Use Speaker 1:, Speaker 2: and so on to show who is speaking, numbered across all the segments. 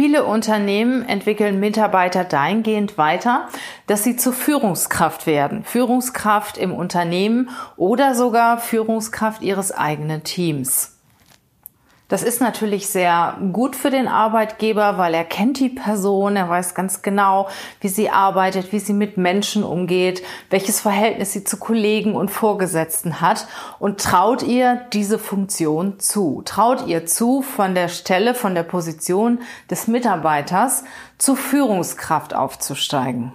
Speaker 1: Viele Unternehmen entwickeln Mitarbeiter dahingehend weiter, dass sie zur Führungskraft werden. Führungskraft im Unternehmen oder sogar Führungskraft ihres eigenen Teams. Das ist natürlich sehr gut für den Arbeitgeber, weil er kennt die Person, er weiß ganz genau, wie sie arbeitet, wie sie mit Menschen umgeht, welches Verhältnis sie zu Kollegen und Vorgesetzten hat und traut ihr diese Funktion zu. Traut ihr zu, von der Stelle, von der Position des Mitarbeiters zur Führungskraft aufzusteigen.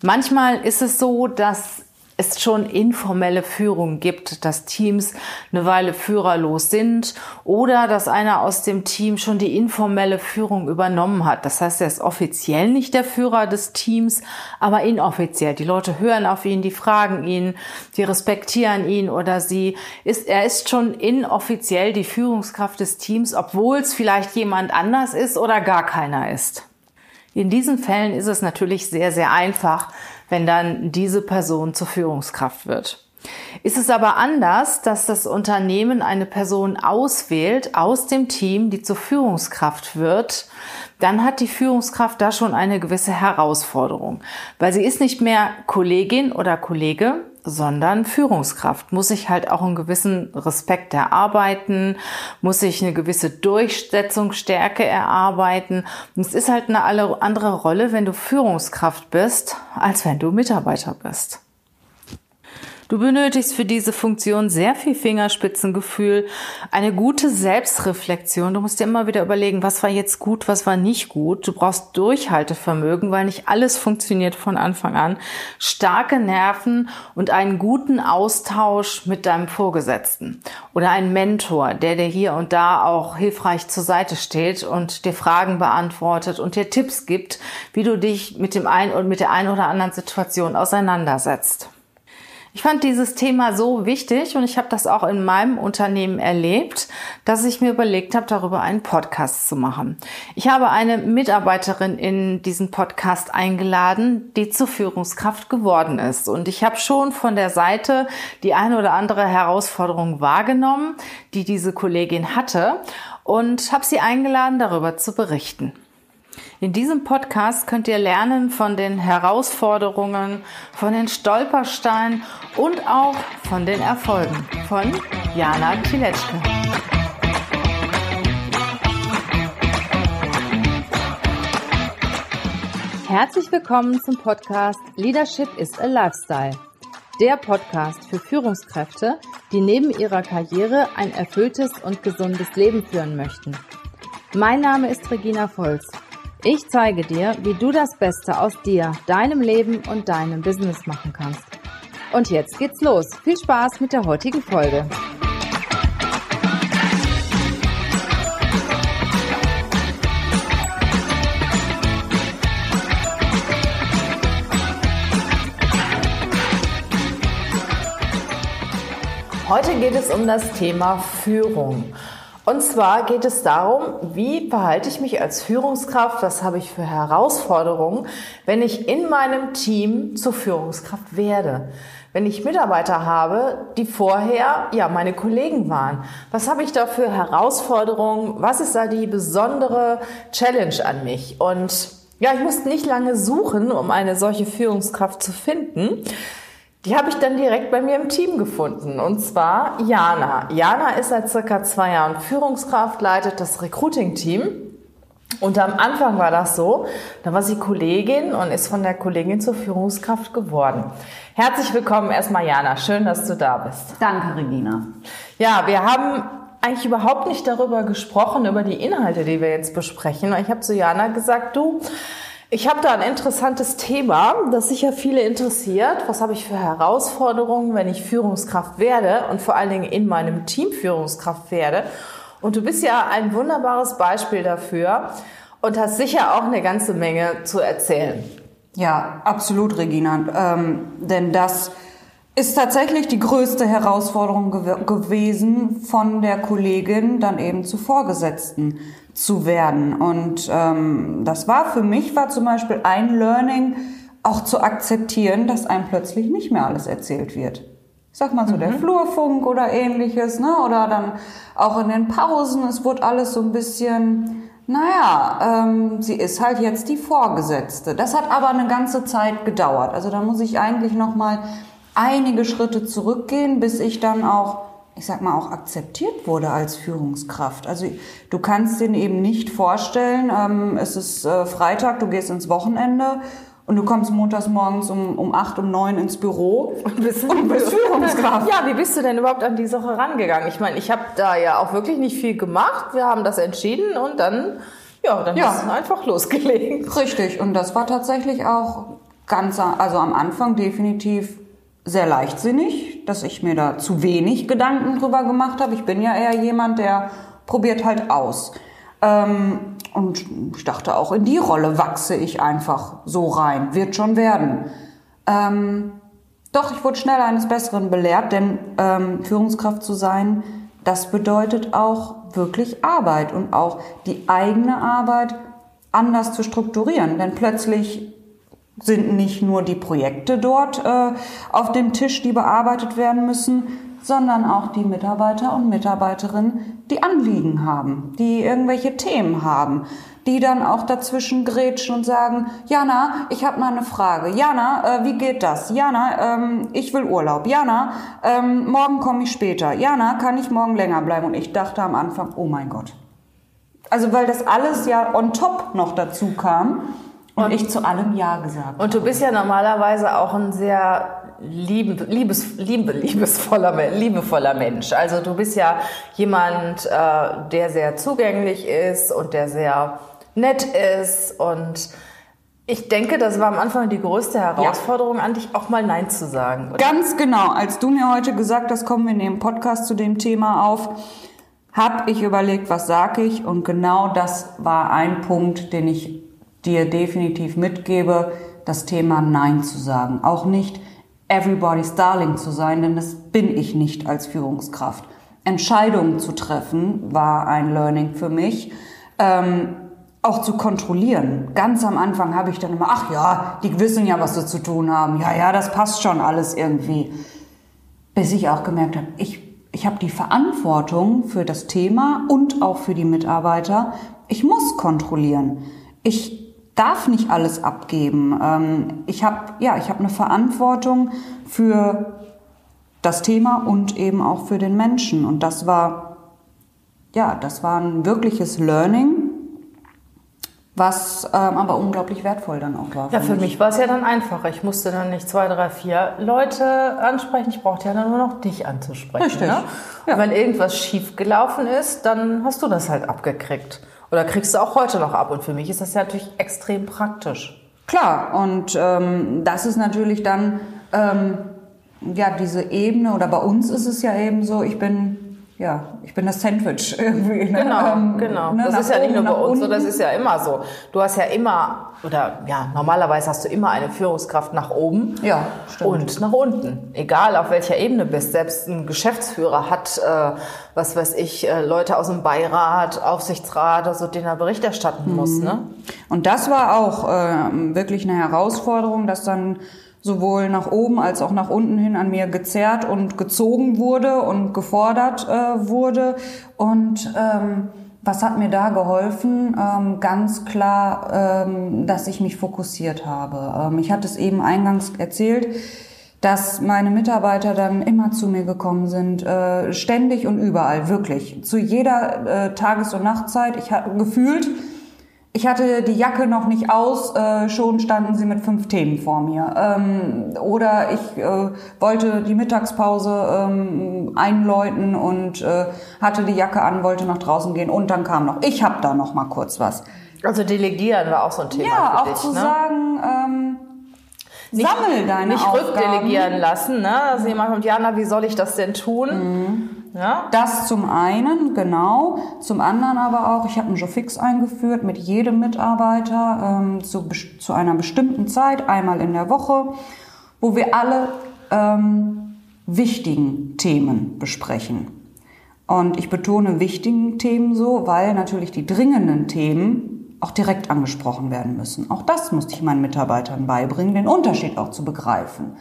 Speaker 1: Manchmal ist es so, dass es schon informelle Führung gibt, dass Teams eine Weile führerlos sind oder dass einer aus dem Team schon die informelle Führung übernommen hat. Das heißt, er ist offiziell nicht der Führer des Teams, aber inoffiziell. Die Leute hören auf ihn, die fragen ihn, die respektieren ihn oder sie ist, er ist schon inoffiziell die Führungskraft des Teams, obwohl es vielleicht jemand anders ist oder gar keiner ist. In diesen Fällen ist es natürlich sehr, sehr einfach, wenn dann diese Person zur Führungskraft wird. Ist es aber anders, dass das Unternehmen eine Person auswählt aus dem Team, die zur Führungskraft wird, dann hat die Führungskraft da schon eine gewisse Herausforderung, weil sie ist nicht mehr Kollegin oder Kollege, sondern Führungskraft. Muss ich halt auch einen gewissen Respekt erarbeiten, muss ich eine gewisse Durchsetzungsstärke erarbeiten. Und es ist halt eine andere Rolle, wenn du Führungskraft bist, als wenn du Mitarbeiter bist. Du benötigst für diese Funktion sehr viel Fingerspitzengefühl, eine gute Selbstreflexion. Du musst dir immer wieder überlegen, was war jetzt gut, was war nicht gut. Du brauchst Durchhaltevermögen, weil nicht alles funktioniert von Anfang an. Starke Nerven und einen guten Austausch mit deinem Vorgesetzten oder einen Mentor, der dir hier und da auch hilfreich zur Seite steht und dir Fragen beantwortet und dir Tipps gibt, wie du dich mit dem einen und mit der einen oder anderen Situation auseinandersetzt. Ich fand dieses Thema so wichtig und ich habe das auch in meinem Unternehmen erlebt, dass ich mir überlegt habe, darüber einen Podcast zu machen. Ich habe eine Mitarbeiterin in diesen Podcast eingeladen, die zur Führungskraft geworden ist. Und ich habe schon von der Seite die eine oder andere Herausforderung wahrgenommen, die diese Kollegin hatte und habe sie eingeladen, darüber zu berichten. In diesem Podcast könnt ihr lernen von den Herausforderungen, von den Stolpersteinen und auch von den Erfolgen von Jana Tiletschke. Herzlich willkommen zum Podcast Leadership is a Lifestyle. Der Podcast für Führungskräfte, die neben ihrer Karriere ein erfülltes und gesundes Leben führen möchten. Mein Name ist Regina Volz ich zeige dir, wie du das Beste aus dir, deinem Leben und deinem Business machen kannst. Und jetzt geht's los. Viel Spaß mit der heutigen Folge. Heute geht es um das Thema Führung. Und zwar geht es darum, wie verhalte ich mich als Führungskraft, was habe ich für Herausforderungen, wenn ich in meinem Team zur Führungskraft werde. Wenn ich Mitarbeiter habe, die vorher ja meine Kollegen waren, was habe ich da für Herausforderungen? Was ist da die besondere Challenge an mich? Und ja, ich musste nicht lange suchen, um eine solche Führungskraft zu finden. Die habe ich dann direkt bei mir im Team gefunden. Und zwar Jana. Jana ist seit circa zwei Jahren Führungskraft, leitet das Recruiting-Team. Und am Anfang war das so, da war sie Kollegin und ist von der Kollegin zur Führungskraft geworden. Herzlich willkommen erstmal, Jana. Schön, dass du da bist.
Speaker 2: Danke, Regina.
Speaker 1: Ja, wir haben eigentlich überhaupt nicht darüber gesprochen, über die Inhalte, die wir jetzt besprechen. Ich habe zu Jana gesagt, du, ich habe da ein interessantes Thema, das sicher viele interessiert. Was habe ich für Herausforderungen, wenn ich Führungskraft werde und vor allen Dingen in meinem Team Führungskraft werde? Und du bist ja ein wunderbares Beispiel dafür und hast sicher auch eine ganze Menge zu erzählen.
Speaker 2: Ja, absolut, Regina. Ähm, denn das ist tatsächlich die größte Herausforderung gew gewesen, von der Kollegin dann eben zu Vorgesetzten zu werden. Und ähm, das war für mich, war zum Beispiel ein Learning, auch zu akzeptieren, dass einem plötzlich nicht mehr alles erzählt wird. Ich sag mal so, mhm. der Flurfunk oder ähnliches, ne? Oder dann auch in den Pausen, es wurde alles so ein bisschen naja, ähm, sie ist halt jetzt die Vorgesetzte. Das hat aber eine ganze Zeit gedauert. Also da muss ich eigentlich noch mal einige Schritte zurückgehen, bis ich dann auch, ich sag mal, auch akzeptiert wurde als Führungskraft. Also du kannst den eben nicht vorstellen, ähm, es ist äh, Freitag, du gehst ins Wochenende und du kommst montags morgens um, um acht, um neun ins Büro
Speaker 1: und bist, und bist Führungskraft. Ja, wie bist du denn überhaupt an die Sache rangegangen? Ich meine, ich habe da ja auch wirklich nicht viel gemacht. Wir haben das entschieden und dann, ja, dann ja. du einfach losgelegt.
Speaker 2: Richtig. Und das war tatsächlich auch ganz, also am Anfang definitiv sehr leichtsinnig, dass ich mir da zu wenig Gedanken drüber gemacht habe. Ich bin ja eher jemand, der probiert halt aus. Ähm, und ich dachte auch, in die Rolle wachse ich einfach so rein. Wird schon werden. Ähm, doch, ich wurde schnell eines Besseren belehrt, denn ähm, Führungskraft zu sein, das bedeutet auch wirklich Arbeit und auch die eigene Arbeit anders zu strukturieren. Denn plötzlich sind nicht nur die Projekte dort äh, auf dem Tisch, die bearbeitet werden müssen, sondern auch die Mitarbeiter und Mitarbeiterinnen, die Anliegen haben, die irgendwelche Themen haben, die dann auch dazwischen grätschen und sagen, Jana, ich habe mal eine Frage. Jana, äh, wie geht das? Jana, ähm, ich will Urlaub. Jana, ähm, morgen komme ich später. Jana, kann ich morgen länger bleiben? Und ich dachte am Anfang, oh mein Gott. Also weil das alles ja on top noch dazu kam. Und, und ich zu allem Ja gesagt.
Speaker 1: Und du bist ja normalerweise auch ein sehr lieb, liebes, liebe, liebesvoller, liebevoller Mensch. Also du bist ja jemand, äh, der sehr zugänglich ist und der sehr nett ist und ich denke, das war am Anfang die größte Herausforderung ja. an dich, auch mal Nein zu sagen.
Speaker 2: Oder? Ganz genau. Als du mir heute gesagt hast, kommen wir in dem Podcast zu dem Thema auf, habe ich überlegt, was sage ich und genau das war ein Punkt, den ich dir definitiv mitgebe, das Thema Nein zu sagen. Auch nicht everybody's darling zu sein, denn das bin ich nicht als Führungskraft. Entscheidungen zu treffen war ein Learning für mich. Ähm, auch zu kontrollieren. Ganz am Anfang habe ich dann immer, ach ja, die wissen ja, was sie zu tun haben. Ja, ja, das passt schon alles irgendwie. Bis ich auch gemerkt habe, ich, ich habe die Verantwortung für das Thema und auch für die Mitarbeiter. Ich muss kontrollieren. Ich darf nicht alles abgeben. Ähm, ich habe ja, ich habe eine Verantwortung für das Thema und eben auch für den Menschen. Und das war ja, das war ein wirkliches Learning was ähm, aber unglaublich wertvoll dann auch war.
Speaker 1: Ja, für mich war es ja dann einfacher. Ich musste dann nicht zwei, drei, vier Leute ansprechen. Ich brauchte ja dann nur noch dich anzusprechen. Richtig. Ne? Ja. wenn irgendwas schief gelaufen ist, dann hast du das halt abgekriegt. Oder kriegst du auch heute noch ab. Und für mich ist das ja natürlich extrem praktisch.
Speaker 2: Klar, und ähm, das ist natürlich dann ähm, ja diese Ebene, oder bei uns ist es ja eben so, ich bin ja, ich bin das Sandwich irgendwie.
Speaker 1: Ne? Genau, ähm, genau. Ne, das ist ja nicht nur bei uns so, das ist ja immer so. Du hast ja immer, oder ja, normalerweise hast du immer eine Führungskraft nach oben
Speaker 2: ja, stimmt.
Speaker 1: und nach unten. Egal auf welcher Ebene bist. Selbst ein Geschäftsführer hat, äh, was weiß ich, äh, Leute aus dem Beirat, Aufsichtsrat, also denen er Bericht erstatten mhm. muss. Ne?
Speaker 2: Und das war auch äh, wirklich eine Herausforderung, dass dann sowohl nach oben als auch nach unten hin an mir gezerrt und gezogen wurde und gefordert äh, wurde. Und ähm, was hat mir da geholfen? Ähm, ganz klar, ähm, dass ich mich fokussiert habe. Ähm, ich hatte es eben eingangs erzählt dass meine Mitarbeiter dann immer zu mir gekommen sind, äh, ständig und überall, wirklich. Zu jeder äh, Tages- und Nachtzeit. Ich habe gefühlt, ich hatte die Jacke noch nicht aus, äh, schon standen sie mit fünf Themen vor mir. Ähm, oder ich äh, wollte die Mittagspause ähm, einläuten und äh, hatte die Jacke an, wollte nach draußen gehen und dann kam noch, ich habe da noch mal kurz was.
Speaker 1: Also delegieren war auch so ein Thema
Speaker 2: ja,
Speaker 1: für
Speaker 2: auch dich, zu ne? sagen, ähm, nicht, sammel deine
Speaker 1: Nicht Aufgaben. rückdelegieren lassen, ne? Also jemand kommt, Jana, wie soll ich das denn tun? Mhm.
Speaker 2: Ja? Das zum einen, genau. Zum anderen aber auch, ich habe einen Job fix eingeführt mit jedem Mitarbeiter ähm, zu, zu einer bestimmten Zeit, einmal in der Woche, wo wir alle ähm, wichtigen Themen besprechen. Und ich betone wichtigen Themen so, weil natürlich die dringenden Themen auch direkt angesprochen werden müssen. Auch das musste ich meinen Mitarbeitern beibringen, den Unterschied auch zu begreifen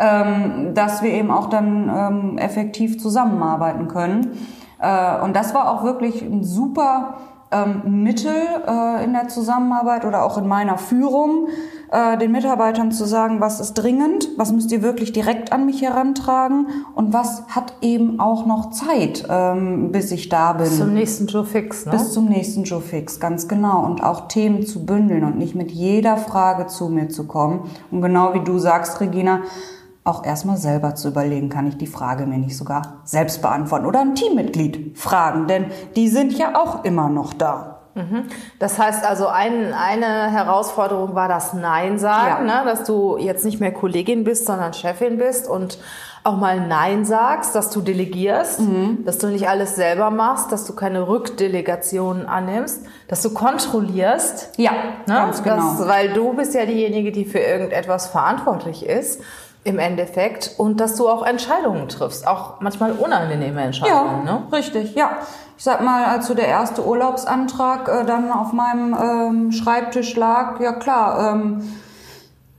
Speaker 2: ähm, dass wir eben auch dann ähm, effektiv zusammenarbeiten können. Äh, und das war auch wirklich ein super ähm, Mittel äh, in der Zusammenarbeit oder auch in meiner Führung, äh, den Mitarbeitern zu sagen, was ist dringend, was müsst ihr wirklich direkt an mich herantragen und was hat eben auch noch Zeit, ähm, bis ich da bin.
Speaker 1: Bis zum nächsten Joe Fix, ne?
Speaker 2: Bis zum nächsten Joe Fix, ganz genau. Und auch Themen zu bündeln und nicht mit jeder Frage zu mir zu kommen. Und genau wie du sagst, Regina, auch erstmal selber zu überlegen, kann ich die Frage mir nicht sogar selbst beantworten oder ein Teammitglied fragen, denn die sind ja auch immer noch da.
Speaker 1: Mhm. Das heißt also, ein, eine Herausforderung war das Nein sagen, ja. ne? dass du jetzt nicht mehr Kollegin bist, sondern Chefin bist und auch mal Nein sagst, dass du delegierst, mhm. dass du nicht alles selber machst, dass du keine Rückdelegationen annimmst, dass du kontrollierst.
Speaker 2: Ja, ne? ganz genau.
Speaker 1: Das, weil du bist ja diejenige, die für irgendetwas verantwortlich ist im Endeffekt und dass du auch Entscheidungen triffst, auch manchmal unangenehme Entscheidungen.
Speaker 2: Ja,
Speaker 1: ne?
Speaker 2: richtig, ja. Ich sag mal, als so der erste Urlaubsantrag äh, dann auf meinem ähm, Schreibtisch lag, ja klar, ähm,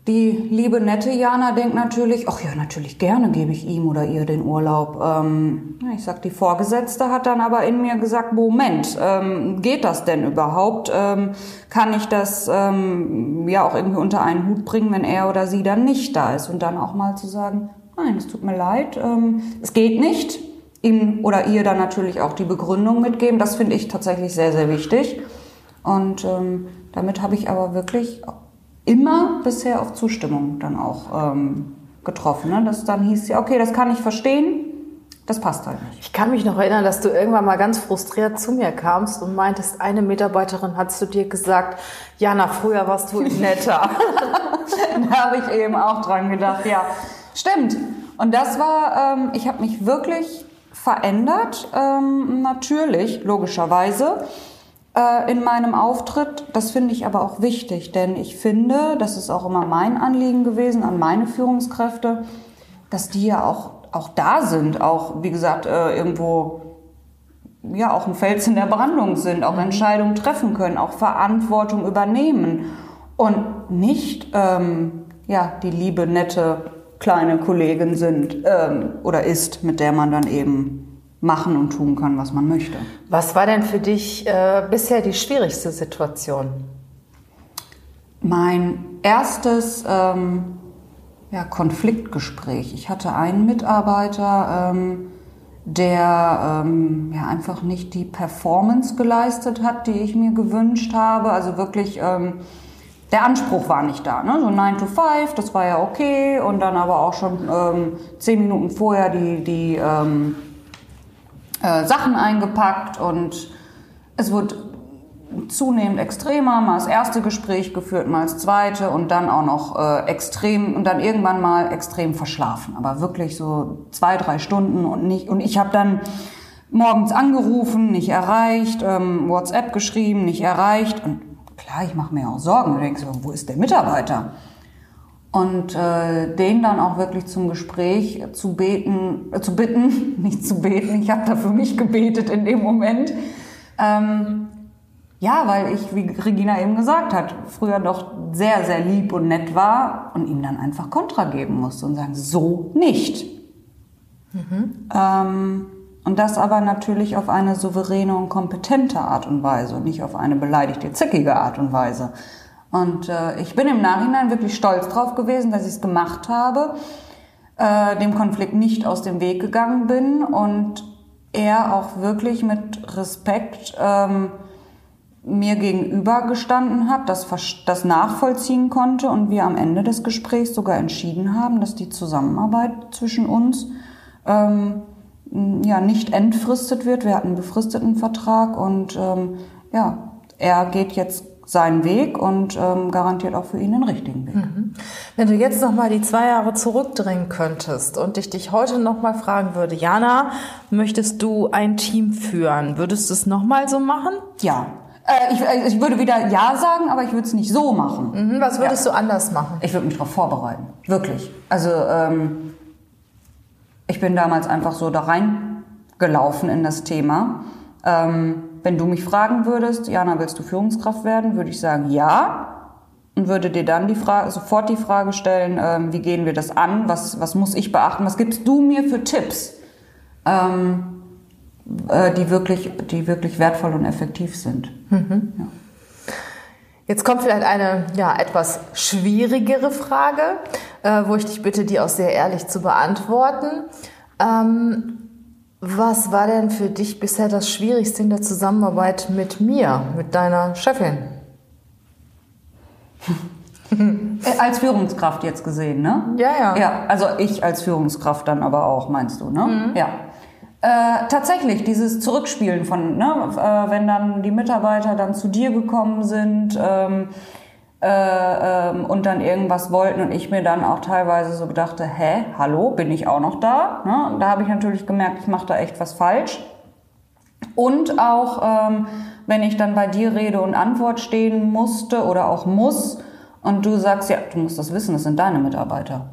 Speaker 2: die liebe nette Jana denkt natürlich, ach ja, natürlich gerne gebe ich ihm oder ihr den Urlaub. Ähm, ich sag, die Vorgesetzte hat dann aber in mir gesagt, Moment, ähm, geht das denn überhaupt? Ähm, kann ich das ähm, ja auch irgendwie unter einen Hut bringen, wenn er oder sie dann nicht da ist? Und dann auch mal zu sagen, nein, es tut mir leid, ähm, es geht nicht. Ihm oder ihr dann natürlich auch die Begründung mitgeben. Das finde ich tatsächlich sehr, sehr wichtig. Und ähm, damit habe ich aber wirklich immer bisher auf Zustimmung dann auch ähm, getroffen. Ne? Das dann hieß ja, okay, das kann ich verstehen, das passt halt nicht.
Speaker 1: Ich kann mich noch erinnern, dass du irgendwann mal ganz frustriert zu mir kamst und meintest, eine Mitarbeiterin hat zu dir gesagt, Jana, früher warst du netter.
Speaker 2: da habe ich eben auch dran gedacht, ja, stimmt. Und das war, ähm, ich habe mich wirklich verändert, ähm, natürlich, logischerweise äh, in meinem Auftritt. Das finde ich aber auch wichtig, denn ich finde, das ist auch immer mein Anliegen gewesen an meine Führungskräfte, dass die ja auch, auch da sind, auch, wie gesagt, äh, irgendwo ja auch ein Fels in der Brandung sind, auch mhm. Entscheidungen treffen können, auch Verantwortung übernehmen und nicht ähm, ja die liebe nette kleine Kollegin sind ähm, oder ist, mit der man dann eben machen und tun kann, was man möchte.
Speaker 1: Was war denn für dich äh, bisher die schwierigste Situation?
Speaker 2: Mein erstes ähm, ja, Konfliktgespräch. Ich hatte einen Mitarbeiter, ähm, der ähm, ja, einfach nicht die Performance geleistet hat, die ich mir gewünscht habe. Also wirklich, ähm, der Anspruch war nicht da. Ne? So 9 to 5, das war ja okay. Und dann aber auch schon ähm, zehn Minuten vorher die, die ähm, äh, Sachen eingepackt und es wird zunehmend extremer, mal das erste Gespräch geführt, mal das zweite und dann auch noch äh, extrem und dann irgendwann mal extrem verschlafen, aber wirklich so zwei, drei Stunden und nicht und ich habe dann morgens angerufen, nicht erreicht, ähm, WhatsApp geschrieben, nicht erreicht. Und klar, ich mache mir auch Sorgen, du denkst, wo ist der Mitarbeiter? Und äh, den dann auch wirklich zum Gespräch zu beten, äh, zu bitten, nicht zu beten, ich habe da für mich gebetet in dem Moment. Ähm, ja, weil ich, wie Regina eben gesagt hat, früher doch sehr, sehr lieb und nett war und ihm dann einfach Kontra geben musste und sagen, so nicht. Mhm. Ähm, und das aber natürlich auf eine souveräne und kompetente Art und Weise und nicht auf eine beleidigte, zickige Art und Weise. Und äh, ich bin im Nachhinein wirklich stolz drauf gewesen, dass ich es gemacht habe, äh, dem Konflikt nicht aus dem Weg gegangen bin und er auch wirklich mit Respekt ähm, mir gegenüber gestanden hat, das, das nachvollziehen konnte und wir am Ende des Gesprächs sogar entschieden haben, dass die Zusammenarbeit zwischen uns ähm, ja nicht entfristet wird. Wir hatten einen befristeten Vertrag und ähm, ja, er geht jetzt seinen Weg und ähm, garantiert auch für ihn den richtigen Weg. Mhm.
Speaker 1: Wenn du jetzt noch mal die zwei Jahre zurückdrehen könntest und ich dich heute noch mal fragen würde, Jana, möchtest du ein Team führen? Würdest du es noch mal so machen?
Speaker 2: Ja. Äh, ich, äh, ich, würde wieder Ja sagen, aber ich würde es nicht so machen.
Speaker 1: Mhm. Was würdest ja. du anders machen?
Speaker 2: Ich würde mich darauf vorbereiten. Wirklich. Also ähm, ich bin damals einfach so da reingelaufen in das Thema. Ähm, wenn du mich fragen würdest, Jana, willst du Führungskraft werden, würde ich sagen, ja. Und würde dir dann die Frage, sofort die Frage stellen, ähm, wie gehen wir das an? Was, was muss ich beachten? Was gibst du mir für Tipps? Ähm, äh, die, wirklich, die wirklich wertvoll und effektiv sind. Mhm. Ja.
Speaker 1: Jetzt kommt vielleicht eine ja, etwas schwierigere Frage, äh, wo ich dich bitte, die auch sehr ehrlich zu beantworten. Ähm, was war denn für dich bisher das Schwierigste in der Zusammenarbeit mit mir, mit deiner Chefin?
Speaker 2: Äh, als Führungskraft jetzt gesehen, ne?
Speaker 1: Ja, ja.
Speaker 2: Ja, also ich als Führungskraft dann aber auch, meinst du, ne? Mhm. Ja. Äh, tatsächlich, dieses Zurückspielen von, ne, äh, wenn dann die Mitarbeiter dann zu dir gekommen sind ähm, äh, ähm, und dann irgendwas wollten und ich mir dann auch teilweise so gedachte, hä, hallo, bin ich auch noch da? Ne? Da habe ich natürlich gemerkt, ich mache da echt was falsch. Und auch, ähm, wenn ich dann bei dir Rede und Antwort stehen musste oder auch muss und du sagst, ja, du musst das wissen, das sind deine Mitarbeiter.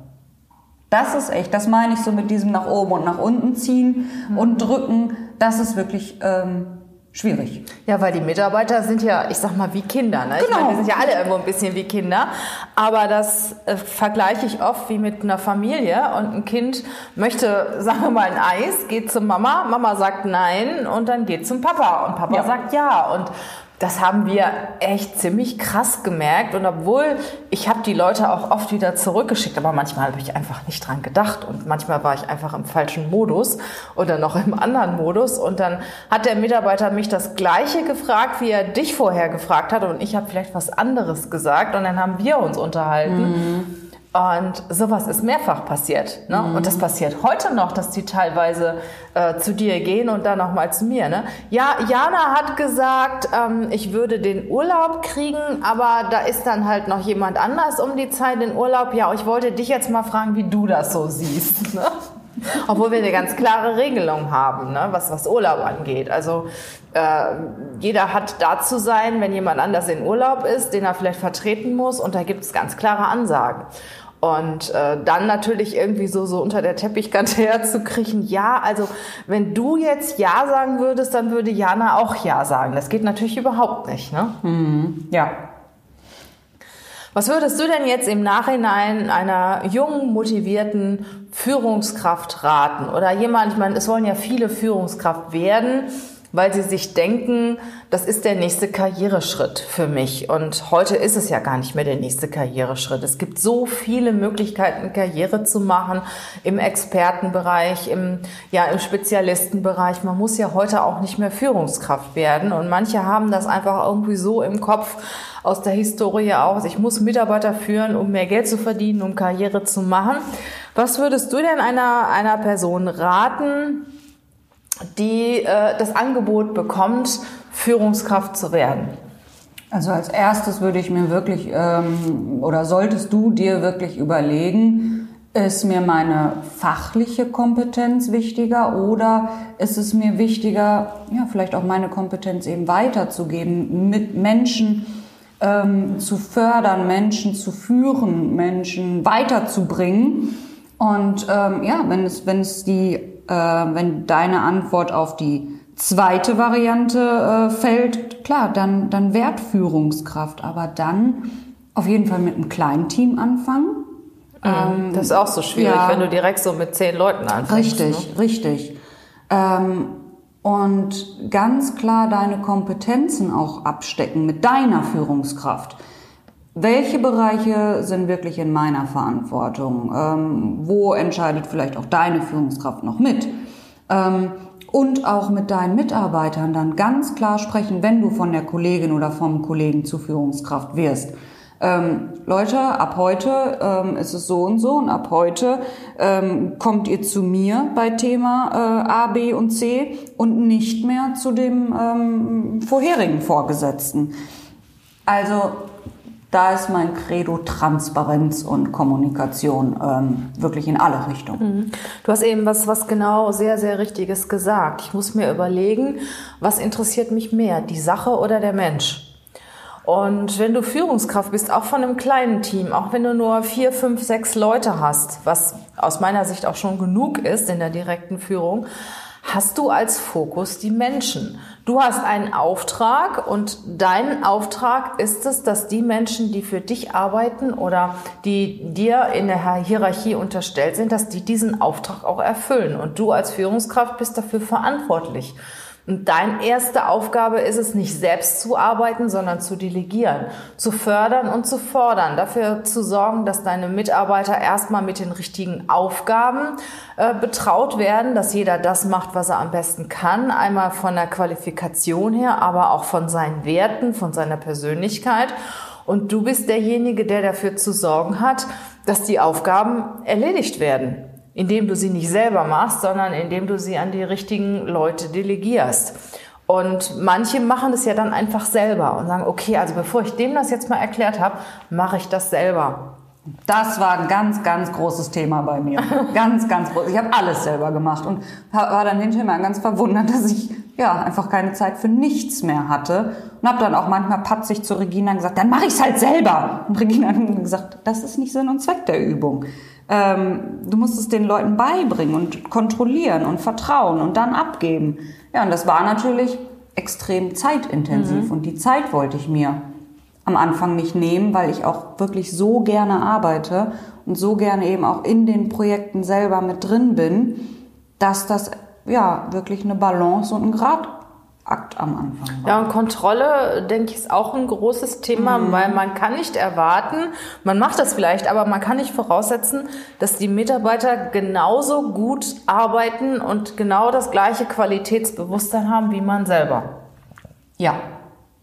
Speaker 2: Das ist echt, das meine ich so mit diesem nach oben und nach unten ziehen mhm. und drücken. Das ist wirklich ähm, schwierig.
Speaker 1: Ja, weil die Mitarbeiter sind ja, ich sag mal, wie Kinder. Ne? Genau. Meine, wir sind ja alle irgendwo ein bisschen wie Kinder. Aber das äh, vergleiche ich oft wie mit einer Familie. Und ein Kind möchte, sagen wir mal, ein Eis, geht zum Mama, Mama sagt nein und dann geht zum Papa. Und Papa ja. sagt ja. Und das haben wir echt ziemlich krass gemerkt. Und obwohl ich habe die Leute auch oft wieder zurückgeschickt, aber manchmal habe ich einfach nicht dran gedacht. Und manchmal war ich einfach im falschen Modus oder noch im anderen Modus. Und dann hat der Mitarbeiter mich das Gleiche gefragt, wie er dich vorher gefragt hat. Und ich habe vielleicht was anderes gesagt. Und dann haben wir uns unterhalten. Mhm. Und sowas ist mehrfach passiert. Ne? Mhm. Und das passiert heute noch, dass die teilweise äh, zu dir gehen und dann nochmal zu mir. Ne? Ja, Jana hat gesagt, ähm, ich würde den Urlaub kriegen, aber da ist dann halt noch jemand anders um die Zeit in Urlaub. Ja, ich wollte dich jetzt mal fragen, wie du das so siehst. Ne? Obwohl wir eine ganz klare Regelung haben, ne? was, was Urlaub angeht. Also äh, jeder hat da zu sein, wenn jemand anders in Urlaub ist, den er vielleicht vertreten muss. Und da gibt es ganz klare Ansagen. Und äh, dann natürlich irgendwie so, so unter der Teppichkante herzukriechen, ja, also wenn du jetzt Ja sagen würdest, dann würde Jana auch Ja sagen. Das geht natürlich überhaupt nicht, ne?
Speaker 2: Mhm. Ja.
Speaker 1: Was würdest du denn jetzt im Nachhinein einer jungen, motivierten Führungskraft raten? Oder jemand, ich meine, es wollen ja viele Führungskraft werden weil sie sich denken, das ist der nächste Karriereschritt für mich. Und heute ist es ja gar nicht mehr der nächste Karriereschritt. Es gibt so viele Möglichkeiten, Karriere zu machen im Expertenbereich, im, ja, im Spezialistenbereich. Man muss ja heute auch nicht mehr Führungskraft werden. Und manche haben das einfach irgendwie so im Kopf aus der Historie aus. Ich muss Mitarbeiter führen, um mehr Geld zu verdienen, um Karriere zu machen. Was würdest du denn einer, einer Person raten, die äh, das Angebot bekommt, Führungskraft zu werden?
Speaker 2: Also als erstes würde ich mir wirklich, ähm, oder solltest du dir wirklich überlegen, ist mir meine fachliche Kompetenz wichtiger oder ist es mir wichtiger, ja, vielleicht auch meine Kompetenz eben weiterzugeben, mit Menschen ähm, zu fördern, Menschen zu führen, Menschen weiterzubringen. Und ähm, ja, wenn es, wenn es die äh, wenn deine Antwort auf die zweite Variante äh, fällt, klar, dann, dann Wertführungskraft, aber dann auf jeden Fall mit einem kleinen Team anfangen.
Speaker 1: Ähm, das ist auch so schwierig, ja, wenn du direkt so mit zehn Leuten anfängst.
Speaker 2: Richtig, ne? richtig. Ähm, und ganz klar deine Kompetenzen auch abstecken mit deiner Führungskraft. Welche Bereiche sind wirklich in meiner Verantwortung? Ähm, wo entscheidet vielleicht auch deine Führungskraft noch mit? Ähm, und auch mit deinen Mitarbeitern dann ganz klar sprechen, wenn du von der Kollegin oder vom Kollegen zur Führungskraft wirst. Ähm, Leute, ab heute ähm, ist es so und so und ab heute ähm, kommt ihr zu mir bei Thema äh, A, B und C und nicht mehr zu dem ähm, vorherigen Vorgesetzten. Also da ist mein Credo Transparenz und Kommunikation ähm, wirklich in alle Richtungen.
Speaker 1: Mhm. Du hast eben was, was genau sehr, sehr Richtiges gesagt. Ich muss mir überlegen, was interessiert mich mehr, die Sache oder der Mensch? Und wenn du Führungskraft bist, auch von einem kleinen Team, auch wenn du nur vier, fünf, sechs Leute hast, was aus meiner Sicht auch schon genug ist in der direkten Führung, hast du als Fokus die Menschen. Du hast einen Auftrag und dein Auftrag ist es, dass die Menschen, die für dich arbeiten oder die dir in der Hierarchie unterstellt sind, dass die diesen Auftrag auch erfüllen. Und du als Führungskraft bist dafür verantwortlich. Und deine erste Aufgabe ist es, nicht selbst zu arbeiten, sondern zu delegieren, zu fördern und zu fordern, dafür zu sorgen, dass deine Mitarbeiter erstmal mit den richtigen Aufgaben äh, betraut werden, dass jeder das macht, was er am besten kann, einmal von der Qualifikation her, aber auch von seinen Werten, von seiner Persönlichkeit. Und du bist derjenige, der dafür zu sorgen hat, dass die Aufgaben erledigt werden indem du sie nicht selber machst, sondern indem du sie an die richtigen Leute delegierst. Und manche machen es ja dann einfach selber und sagen, okay, also bevor ich dem das jetzt mal erklärt habe, mache ich das selber.
Speaker 2: Das war ein ganz, ganz großes Thema bei mir. ganz, ganz groß. Ich habe alles selber gemacht und war dann hinterher ganz verwundert, dass ich ja einfach keine Zeit für nichts mehr hatte und habe dann auch manchmal patzig zu Regina gesagt, dann mache ich es halt selber. Und Regina hat gesagt, das ist nicht Sinn und Zweck der Übung. Ähm, du musst es den Leuten beibringen und kontrollieren und vertrauen und dann abgeben. Ja, und das war natürlich extrem zeitintensiv mhm. und die Zeit wollte ich mir am Anfang nicht nehmen, weil ich auch wirklich so gerne arbeite und so gerne eben auch in den Projekten selber mit drin bin, dass das ja wirklich eine Balance und ein Grad Akt am Anfang.
Speaker 1: War. Ja, und Kontrolle, denke ich, ist auch ein großes Thema, mhm. weil man kann nicht erwarten, man macht das vielleicht, aber man kann nicht voraussetzen, dass die Mitarbeiter genauso gut arbeiten und genau das gleiche Qualitätsbewusstsein haben wie man selber.
Speaker 2: Ja,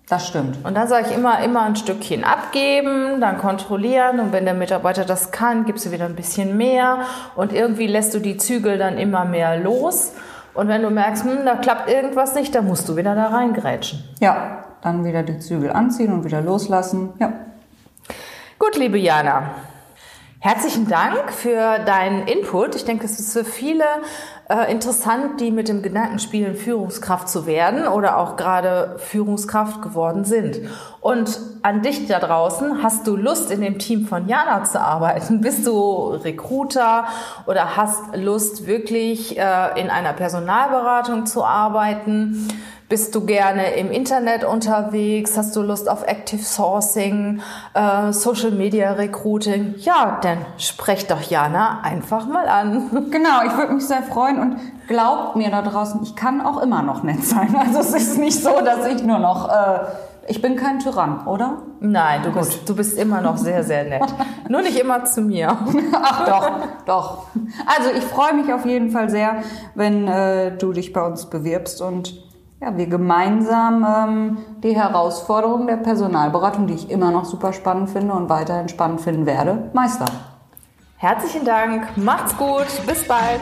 Speaker 2: das stimmt.
Speaker 1: Und dann sage ich immer, immer ein Stückchen abgeben, dann kontrollieren und wenn der Mitarbeiter das kann, gibst du wieder ein bisschen mehr und irgendwie lässt du die Zügel dann immer mehr los. Und wenn du merkst, hm, da klappt irgendwas nicht, dann musst du wieder da reingrätschen.
Speaker 2: Ja, dann wieder die Zügel anziehen und wieder loslassen. Ja.
Speaker 1: Gut, liebe Jana. Herzlichen Dank für deinen Input. Ich denke, es ist für viele äh, interessant, die mit dem Gedanken spielen, Führungskraft zu werden oder auch gerade Führungskraft geworden sind. Und an dich da draußen, hast du Lust, in dem Team von Jana zu arbeiten? Bist du Recruiter oder hast Lust, wirklich äh, in einer Personalberatung zu arbeiten? Bist du gerne im Internet unterwegs? Hast du Lust auf Active Sourcing, äh, Social Media Recruiting? Ja, dann sprech doch Jana einfach mal an.
Speaker 2: Genau, ich würde mich sehr freuen und glaubt mir da draußen, ich kann auch immer noch nett sein. Also es ist nicht so, dass ich nur noch... Äh, ich bin kein Tyrann, oder?
Speaker 1: Nein, du bist, du bist immer noch sehr, sehr nett. Nur nicht immer zu mir.
Speaker 2: Ach doch, doch. Also ich freue mich auf jeden Fall sehr, wenn äh, du dich bei uns bewirbst und ja, wir gemeinsam ähm, die Herausforderung der Personalberatung, die ich immer noch super spannend finde und weiterhin spannend finden werde, meistern.
Speaker 1: Herzlichen Dank, macht's gut, bis bald.